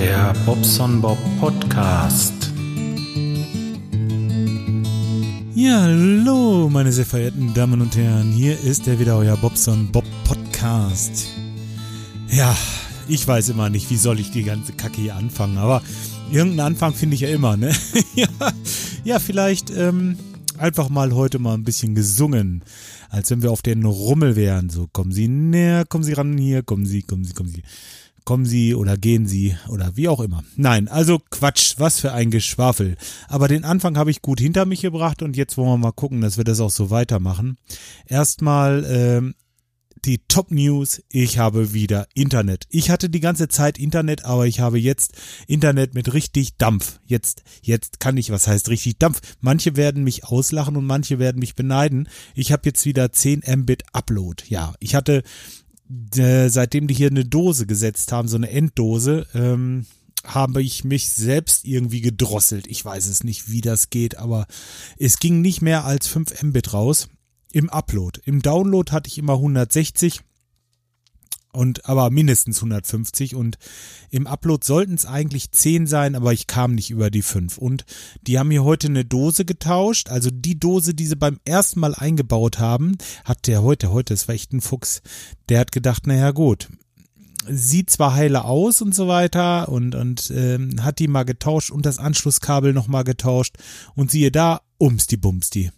Der Bobson Bob Podcast. Ja, hallo, meine sehr verehrten Damen und Herren. Hier ist der wieder euer Bobson Bob Podcast. Ja, ich weiß immer nicht, wie soll ich die ganze Kacke hier anfangen, aber irgendeinen Anfang finde ich ja immer, ne? ja, ja, vielleicht ähm, einfach mal heute mal ein bisschen gesungen, als wenn wir auf den Rummel wären. So, kommen Sie näher, kommen Sie ran hier, kommen Sie, kommen Sie, kommen Sie. Kommen Sie oder gehen Sie oder wie auch immer. Nein, also Quatsch, was für ein Geschwafel. Aber den Anfang habe ich gut hinter mich gebracht und jetzt wollen wir mal gucken, dass wir das auch so weitermachen. Erstmal ähm, die Top News. Ich habe wieder Internet. Ich hatte die ganze Zeit Internet, aber ich habe jetzt Internet mit richtig Dampf. Jetzt, jetzt kann ich, was heißt richtig Dampf? Manche werden mich auslachen und manche werden mich beneiden. Ich habe jetzt wieder 10 Mbit Upload. Ja, ich hatte seitdem die hier eine Dose gesetzt haben, so eine Enddose, ähm, habe ich mich selbst irgendwie gedrosselt. Ich weiß es nicht, wie das geht, aber es ging nicht mehr als 5 Mbit raus im Upload. Im Download hatte ich immer 160 und aber mindestens 150 und im Upload sollten es eigentlich 10 sein, aber ich kam nicht über die 5 und die haben hier heute eine Dose getauscht, also die Dose, die sie beim ersten Mal eingebaut haben, hat der heute, heute, das war echt ein Fuchs, der hat gedacht, naja gut, sieht zwar heile aus und so weiter und und ähm, hat die mal getauscht und das Anschlusskabel noch mal getauscht. Und siehe da, umsti bumsti.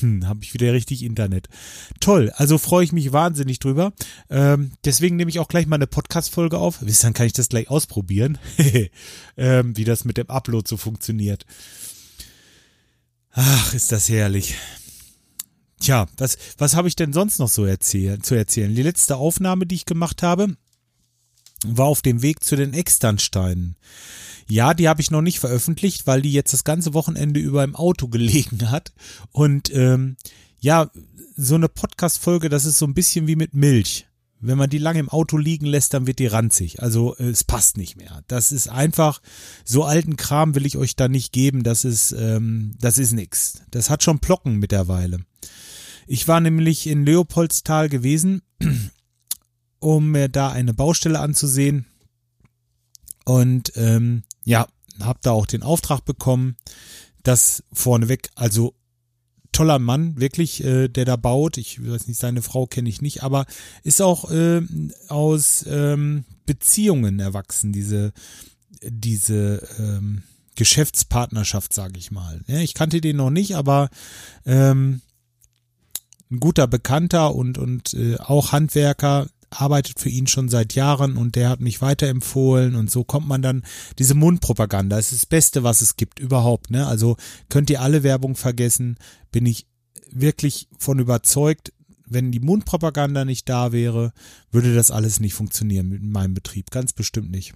Hm, habe ich wieder richtig Internet. Toll, also freue ich mich wahnsinnig drüber. Ähm, deswegen nehme ich auch gleich mal eine Podcast-Folge auf. Wisst dann kann ich das gleich ausprobieren, ähm, wie das mit dem Upload so funktioniert. Ach, ist das herrlich. Tja, was, was habe ich denn sonst noch so erzählen, zu erzählen? Die letzte Aufnahme, die ich gemacht habe, war auf dem Weg zu den Externsteinen. Ja, die habe ich noch nicht veröffentlicht, weil die jetzt das ganze Wochenende über im Auto gelegen hat. Und ähm, ja, so eine Podcast-Folge, das ist so ein bisschen wie mit Milch. Wenn man die lange im Auto liegen lässt, dann wird die ranzig. Also äh, es passt nicht mehr. Das ist einfach, so alten Kram will ich euch da nicht geben. Das ist, ähm, das ist nix. Das hat schon Plocken mittlerweile. Ich war nämlich in Leopoldstal gewesen, um mir da eine Baustelle anzusehen. Und ähm, ja, habe da auch den Auftrag bekommen, das vorneweg, also toller Mann, wirklich, äh, der da baut. Ich weiß nicht, seine Frau kenne ich nicht, aber ist auch äh, aus ähm, Beziehungen erwachsen, diese, diese ähm, Geschäftspartnerschaft, sage ich mal. Ja, ich kannte den noch nicht, aber ähm, ein guter Bekannter und, und äh, auch Handwerker, arbeitet für ihn schon seit Jahren und der hat mich weiterempfohlen und so kommt man dann, diese Mundpropaganda ist das Beste, was es gibt überhaupt, ne? Also könnt ihr alle Werbung vergessen, bin ich wirklich von überzeugt, wenn die Mundpropaganda nicht da wäre, würde das alles nicht funktionieren mit meinem Betrieb, ganz bestimmt nicht.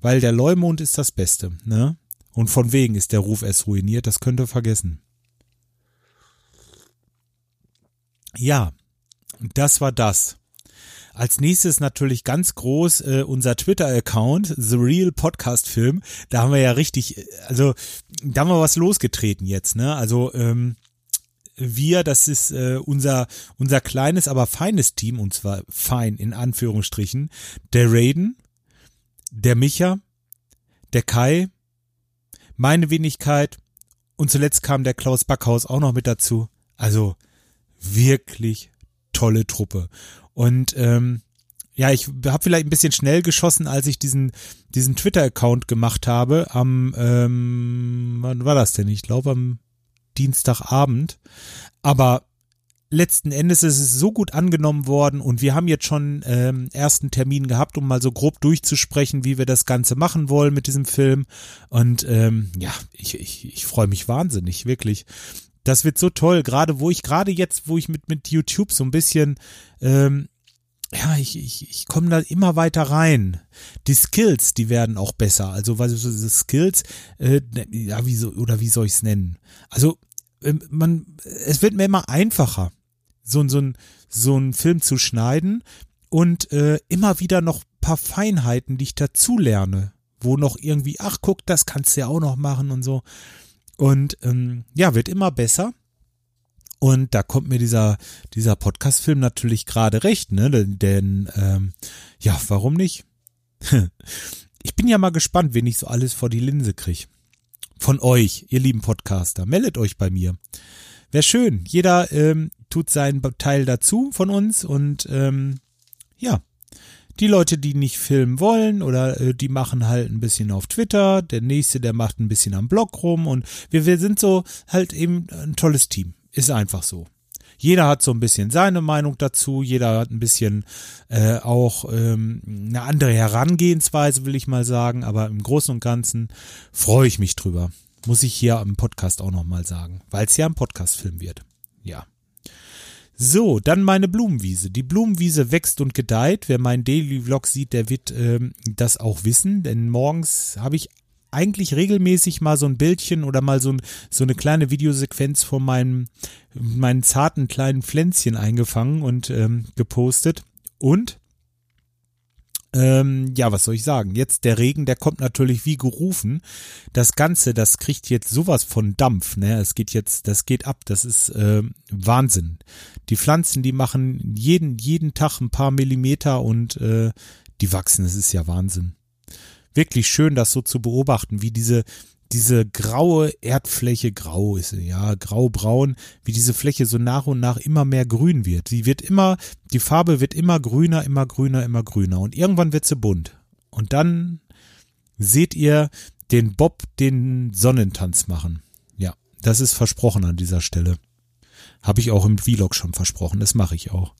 Weil der Leumund ist das Beste, ne? Und von wegen ist der Ruf erst ruiniert, das könnt ihr vergessen. Ja, das war das. Als nächstes natürlich ganz groß äh, unser Twitter-Account, The Real Podcast Film. Da haben wir ja richtig, also da haben wir was losgetreten jetzt, ne? Also ähm, wir, das ist äh, unser unser kleines, aber feines Team, und zwar fein in Anführungsstrichen. Der Raiden, der Micha, der Kai, meine Wenigkeit und zuletzt kam der Klaus Backhaus auch noch mit dazu. Also wirklich tolle Truppe. Und ähm, ja, ich habe vielleicht ein bisschen schnell geschossen, als ich diesen diesen Twitter-Account gemacht habe. Am ähm, wann war das denn? Ich glaube am Dienstagabend. Aber letzten Endes ist es so gut angenommen worden und wir haben jetzt schon ähm, ersten Termin gehabt, um mal so grob durchzusprechen, wie wir das Ganze machen wollen mit diesem Film. Und ähm, ja, ich, ich, ich freue mich wahnsinnig, wirklich. Das wird so toll, gerade wo ich gerade jetzt, wo ich mit mit YouTube so ein bisschen ähm, ja, ich, ich, ich komme da immer weiter rein. Die Skills, die werden auch besser. Also was so diese Skills, äh, ja, wie so, oder wie soll ich es nennen? Also äh, man, es wird mir immer einfacher, so, so, ein, so einen Film zu schneiden und äh, immer wieder noch paar Feinheiten, die ich dazu lerne, wo noch irgendwie, ach guck, das kannst du ja auch noch machen und so. Und ähm, ja, wird immer besser. Und da kommt mir dieser, dieser Podcast-Film natürlich gerade recht, ne? Denn, ähm, ja, warum nicht? ich bin ja mal gespannt, wen ich so alles vor die Linse kriege. Von euch, ihr lieben Podcaster. Meldet euch bei mir. Wäre schön. Jeder ähm, tut seinen Teil dazu von uns und ähm, ja, die Leute, die nicht filmen wollen oder äh, die machen halt ein bisschen auf Twitter, der nächste, der macht ein bisschen am Blog rum und wir, wir sind so halt eben ein tolles Team. Ist einfach so. Jeder hat so ein bisschen seine Meinung dazu, jeder hat ein bisschen äh, auch ähm, eine andere Herangehensweise, will ich mal sagen, aber im Großen und Ganzen freue ich mich drüber. Muss ich hier im Podcast auch nochmal sagen, weil es ja ein Podcastfilm wird. Ja. So, dann meine Blumenwiese. Die Blumenwiese wächst und gedeiht. Wer meinen Daily Vlog sieht, der wird ähm, das auch wissen, denn morgens habe ich eigentlich regelmäßig mal so ein Bildchen oder mal so, ein, so eine kleine Videosequenz von meinem, meinen zarten kleinen Pflänzchen eingefangen und ähm, gepostet. Und ähm, ja, was soll ich sagen? Jetzt der Regen, der kommt natürlich wie gerufen. Das Ganze, das kriegt jetzt sowas von Dampf, ne? Es geht jetzt, das geht ab. Das ist äh, Wahnsinn. Die Pflanzen, die machen jeden, jeden Tag ein paar Millimeter und äh, die wachsen. Das ist ja Wahnsinn. Wirklich schön, das so zu beobachten, wie diese, diese graue Erdfläche, grau ist sie, ja, grau-braun, wie diese Fläche so nach und nach immer mehr grün wird. Sie wird immer, die Farbe wird immer grüner, immer grüner, immer grüner und irgendwann wird sie bunt. Und dann seht ihr den Bob den Sonnentanz machen. Ja, das ist versprochen an dieser Stelle. Habe ich auch im Vlog schon versprochen, das mache ich auch.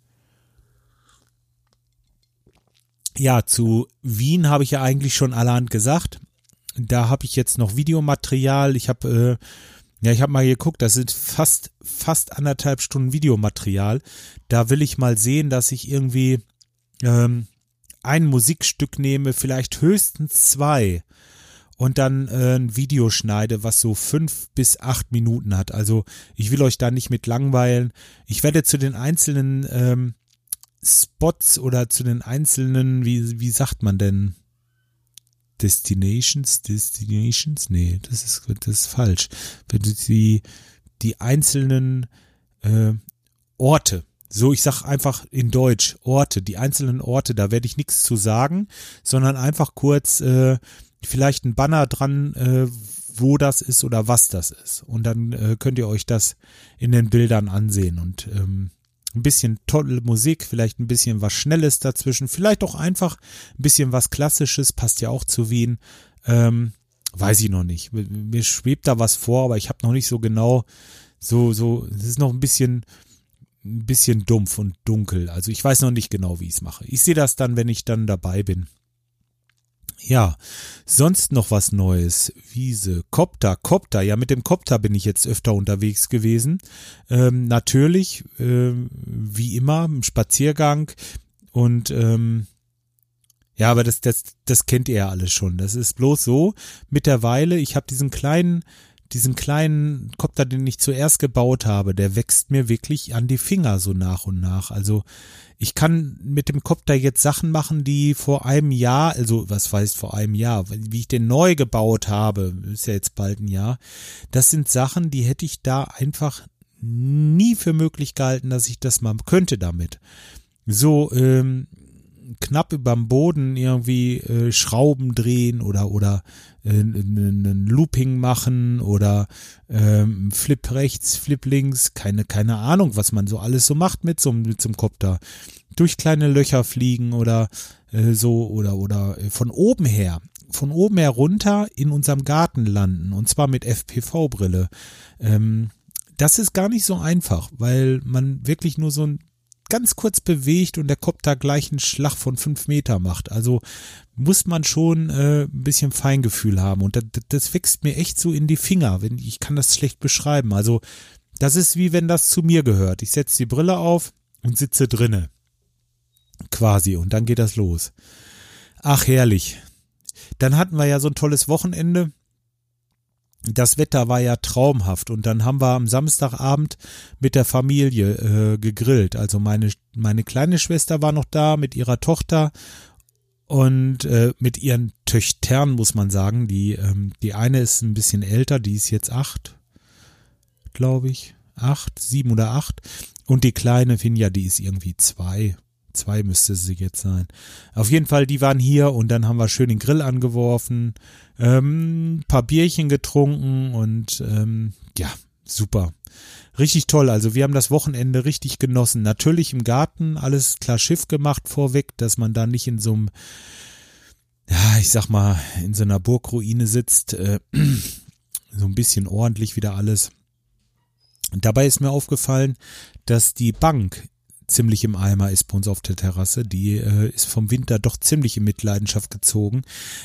Ja, zu Wien habe ich ja eigentlich schon allerhand gesagt da habe ich jetzt noch Videomaterial. Ich habe äh, ja, ich habe mal geguckt, das sind fast fast anderthalb Stunden Videomaterial. Da will ich mal sehen, dass ich irgendwie ähm, ein Musikstück nehme, vielleicht höchstens zwei und dann äh, ein Video schneide, was so fünf bis acht Minuten hat. Also ich will euch da nicht mit langweilen. Ich werde zu den einzelnen ähm, Spots oder zu den einzelnen, wie, wie sagt man denn, Destinations, Destinations, nee, das ist, das ist falsch. Wenn du die, die einzelnen äh, Orte, so ich sag einfach in Deutsch Orte, die einzelnen Orte, da werde ich nichts zu sagen, sondern einfach kurz äh, vielleicht ein Banner dran, äh, wo das ist oder was das ist. Und dann äh, könnt ihr euch das in den Bildern ansehen. Und ähm, ein bisschen tolle Musik, vielleicht ein bisschen was Schnelles dazwischen, vielleicht auch einfach ein bisschen was Klassisches, passt ja auch zu Wien. Ähm, weiß ich noch nicht. Mir schwebt da was vor, aber ich habe noch nicht so genau, so, so, es ist noch ein bisschen, ein bisschen dumpf und dunkel. Also ich weiß noch nicht genau, wie ich es mache. Ich sehe das dann, wenn ich dann dabei bin. Ja, sonst noch was Neues. Wiese, Kopter, Kopter. Ja, mit dem Kopter bin ich jetzt öfter unterwegs gewesen. Ähm, natürlich, äh, wie immer, im Spaziergang. Und ähm, ja, aber das, das, das kennt ihr ja alles schon. Das ist bloß so. Mittlerweile, ich habe diesen kleinen diesen kleinen Kopter, den ich zuerst gebaut habe, der wächst mir wirklich an die Finger so nach und nach. Also ich kann mit dem Kopter jetzt Sachen machen, die vor einem Jahr, also was heißt vor einem Jahr, wie ich den neu gebaut habe, ist ja jetzt bald ein Jahr, das sind Sachen, die hätte ich da einfach nie für möglich gehalten, dass ich das mal könnte damit. So, ähm, knapp überm Boden irgendwie äh, Schrauben drehen oder oder äh, einen Looping machen oder ähm, Flip rechts, Flip links, keine keine Ahnung, was man so alles so macht mit so mit so einem Kopter. Durch kleine Löcher fliegen oder äh, so oder oder äh, von oben her, von oben her runter in unserem Garten landen und zwar mit FPV Brille. Ähm, das ist gar nicht so einfach, weil man wirklich nur so ein ganz kurz bewegt und der Kopter gleich einen Schlag von fünf Meter macht. Also muss man schon äh, ein bisschen Feingefühl haben. Und das, das wächst mir echt so in die Finger. Wenn, ich kann das schlecht beschreiben. Also das ist wie wenn das zu mir gehört. Ich setze die Brille auf und sitze drinne. Quasi. Und dann geht das los. Ach, herrlich. Dann hatten wir ja so ein tolles Wochenende das Wetter war ja traumhaft und dann haben wir am Samstagabend mit der Familie äh, gegrillt. Also meine meine kleine Schwester war noch da mit ihrer Tochter und äh, mit ihren Töchtern muss man sagen. Die ähm, die eine ist ein bisschen älter, die ist jetzt acht, glaube ich, acht, sieben oder acht und die kleine Finja, die ist irgendwie zwei, zwei müsste sie jetzt sein. Auf jeden Fall, die waren hier und dann haben wir schön den Grill angeworfen, ähm, paar Bierchen getrunken und ähm, ja, super. Richtig toll. Also wir haben das Wochenende richtig genossen. Natürlich im Garten alles klar Schiff gemacht vorweg, dass man da nicht in so einem, ja, ich sag mal, in so einer Burgruine sitzt. Äh, so ein bisschen ordentlich wieder alles. Und dabei ist mir aufgefallen, dass die Bank ziemlich im Eimer ist bei uns auf der Terrasse. Die äh, ist vom Winter doch ziemlich in Mitleidenschaft gezogen.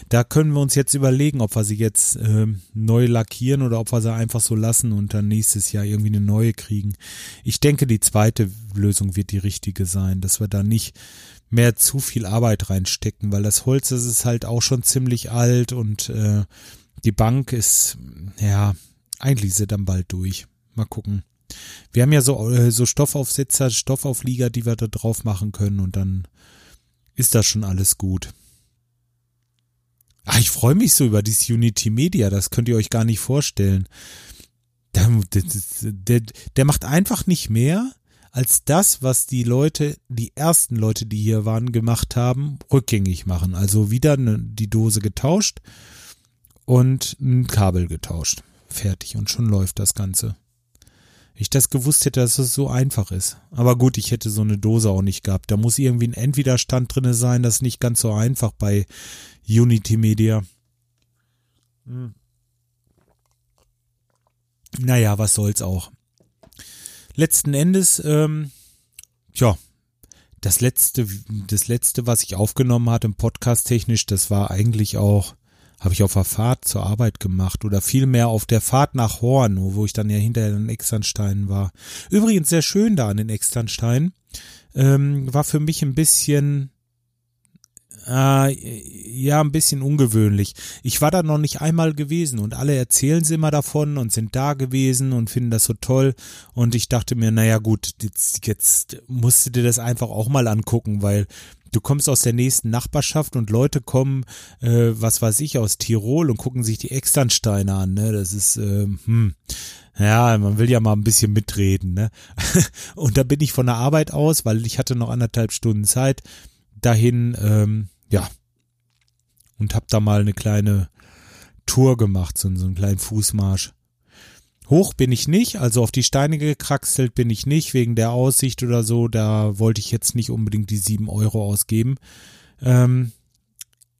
Da können wir uns jetzt überlegen, ob wir sie jetzt äh, neu lackieren oder ob wir sie einfach so lassen und dann nächstes Jahr irgendwie eine neue kriegen. Ich denke, die zweite Lösung wird die richtige sein, dass wir da nicht mehr zu viel Arbeit reinstecken, weil das Holz das ist halt auch schon ziemlich alt und äh, die Bank ist, ja, eigentlich ist sie dann bald durch. Mal gucken. Wir haben ja so, äh, so Stoffaufsetzer, Stoffauflieger, die wir da drauf machen können und dann ist das schon alles gut. Ach, ich freue mich so über dieses Unity Media, das könnt ihr euch gar nicht vorstellen. Der, der, der macht einfach nicht mehr als das, was die Leute, die ersten Leute, die hier waren, gemacht haben, rückgängig machen. Also wieder ne, die Dose getauscht und ein Kabel getauscht. Fertig und schon läuft das Ganze ich das gewusst hätte, dass es so einfach ist. Aber gut, ich hätte so eine Dose auch nicht gehabt. Da muss irgendwie ein Endwiderstand drinne sein. Das ist nicht ganz so einfach bei Unity Media. Hm. Naja, was soll's auch. Letzten Endes, ähm, ja, das letzte, das letzte, was ich aufgenommen hatte, im Podcast technisch, das war eigentlich auch habe ich auf der Fahrt zur Arbeit gemacht oder vielmehr auf der Fahrt nach Horn, wo ich dann ja hinterher in Externstein war. Übrigens sehr schön da an den Externstein. Ähm, war für mich ein bisschen äh, ja, ein bisschen ungewöhnlich. Ich war da noch nicht einmal gewesen und alle erzählen sie immer davon und sind da gewesen und finden das so toll. Und ich dachte mir, naja gut, jetzt, jetzt musst du dir das einfach auch mal angucken, weil du kommst aus der nächsten Nachbarschaft und Leute kommen, äh, was weiß ich, aus Tirol und gucken sich die Externsteine an. Ne? Das ist, äh, hm, ja, man will ja mal ein bisschen mitreden. Ne? und da bin ich von der Arbeit aus, weil ich hatte noch anderthalb Stunden Zeit, dahin, ähm, ja, und hab da mal eine kleine Tour gemacht, so, so einen kleinen Fußmarsch. Hoch bin ich nicht, also auf die Steine gekraxelt bin ich nicht, wegen der Aussicht oder so. Da wollte ich jetzt nicht unbedingt die sieben Euro ausgeben. Ähm,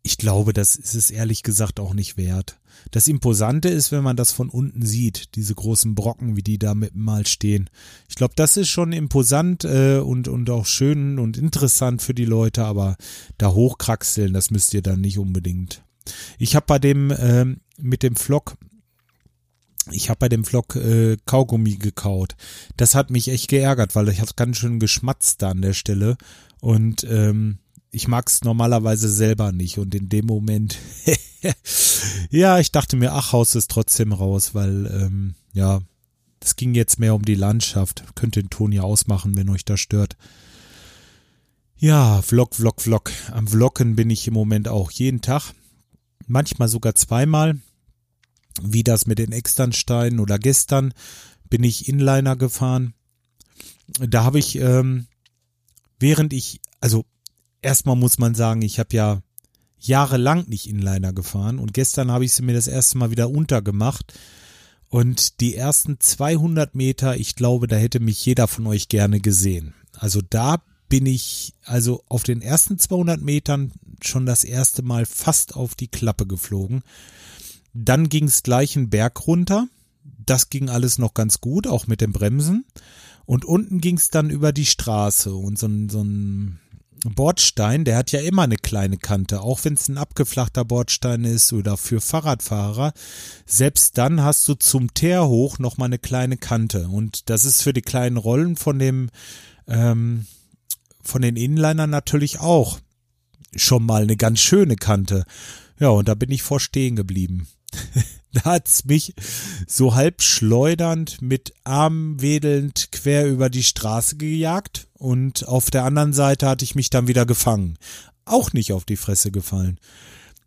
ich glaube, das ist es ehrlich gesagt auch nicht wert. Das Imposante ist, wenn man das von unten sieht, diese großen Brocken, wie die da mit mal stehen. Ich glaube, das ist schon imposant äh, und, und auch schön und interessant für die Leute, aber da hochkraxeln, das müsst ihr dann nicht unbedingt. Ich habe bei dem äh, mit dem Flock ich habe bei dem Vlog äh, Kaugummi gekaut. Das hat mich echt geärgert, weil ich habe ganz schön geschmatzt da an der Stelle. Und ähm, ich mag's normalerweise selber nicht. Und in dem Moment, ja, ich dachte mir, ach, haus es trotzdem raus, weil, ähm, ja, es ging jetzt mehr um die Landschaft. Könnt den Ton ja ausmachen, wenn euch das stört. Ja, Vlog, Vlog, Vlog. Am Vloggen bin ich im Moment auch jeden Tag. Manchmal sogar zweimal wie das mit den Externsteinen oder gestern bin ich Inliner gefahren. Da habe ich, ähm, während ich, also erstmal muss man sagen, ich habe ja jahrelang nicht Inliner gefahren und gestern habe ich sie mir das erste Mal wieder untergemacht. Und die ersten 200 Meter, ich glaube, da hätte mich jeder von euch gerne gesehen. Also da bin ich also auf den ersten 200 Metern schon das erste Mal fast auf die Klappe geflogen. Dann ging es gleich einen Berg runter. Das ging alles noch ganz gut, auch mit den Bremsen. Und unten ging es dann über die Straße und so ein, so ein Bordstein, der hat ja immer eine kleine Kante, auch wenn es ein abgeflachter Bordstein ist oder für Fahrradfahrer. Selbst dann hast du zum Teer hoch nochmal eine kleine Kante. Und das ist für die kleinen Rollen von dem, ähm, von den Inlinern natürlich auch schon mal eine ganz schöne Kante. Ja, und da bin ich vor stehen geblieben. da hat's mich so halb schleudernd mit Arm wedelnd quer über die Straße gejagt und auf der anderen Seite hatte ich mich dann wieder gefangen. Auch nicht auf die Fresse gefallen.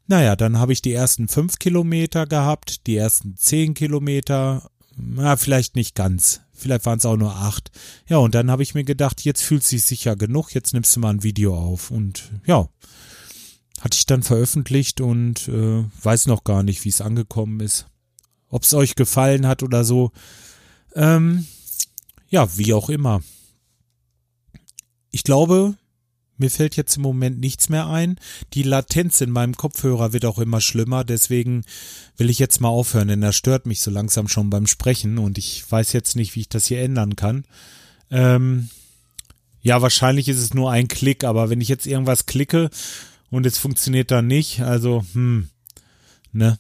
Naja, dann habe ich die ersten fünf Kilometer gehabt, die ersten zehn Kilometer, na, vielleicht nicht ganz. Vielleicht waren es auch nur acht. Ja, und dann habe ich mir gedacht, jetzt fühlt sich sicher genug, jetzt nimmst du mal ein Video auf. Und ja, hatte ich dann veröffentlicht und äh, weiß noch gar nicht, wie es angekommen ist. Ob es euch gefallen hat oder so. Ähm, ja, wie auch immer. Ich glaube, mir fällt jetzt im Moment nichts mehr ein. Die Latenz in meinem Kopfhörer wird auch immer schlimmer, deswegen will ich jetzt mal aufhören, denn er stört mich so langsam schon beim Sprechen und ich weiß jetzt nicht, wie ich das hier ändern kann. Ähm, ja, wahrscheinlich ist es nur ein Klick, aber wenn ich jetzt irgendwas klicke und es funktioniert dann nicht, also, hm, ne?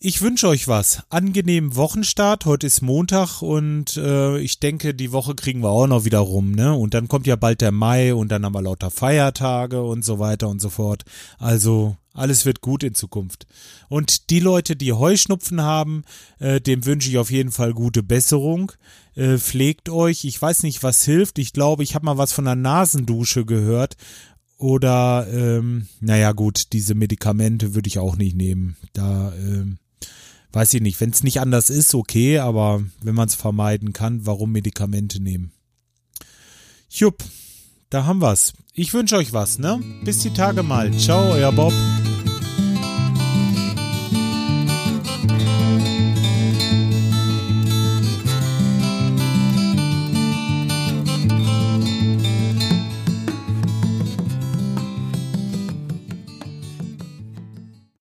Ich wünsche euch was. Angenehmen Wochenstart. Heute ist Montag und äh, ich denke, die Woche kriegen wir auch noch wieder rum, ne? Und dann kommt ja bald der Mai und dann haben wir lauter Feiertage und so weiter und so fort. Also alles wird gut in Zukunft. Und die Leute, die Heuschnupfen haben, äh, dem wünsche ich auf jeden Fall gute Besserung. Äh, pflegt euch. Ich weiß nicht, was hilft. Ich glaube, ich habe mal was von einer Nasendusche gehört. Oder, ähm, naja gut, diese Medikamente würde ich auch nicht nehmen. Da, ähm, weiß ich nicht, wenn es nicht anders ist, okay, aber wenn man es vermeiden kann, warum Medikamente nehmen? Jupp, da haben wir's. Ich wünsche euch was, ne? Bis die Tage mal. Ciao, euer Bob.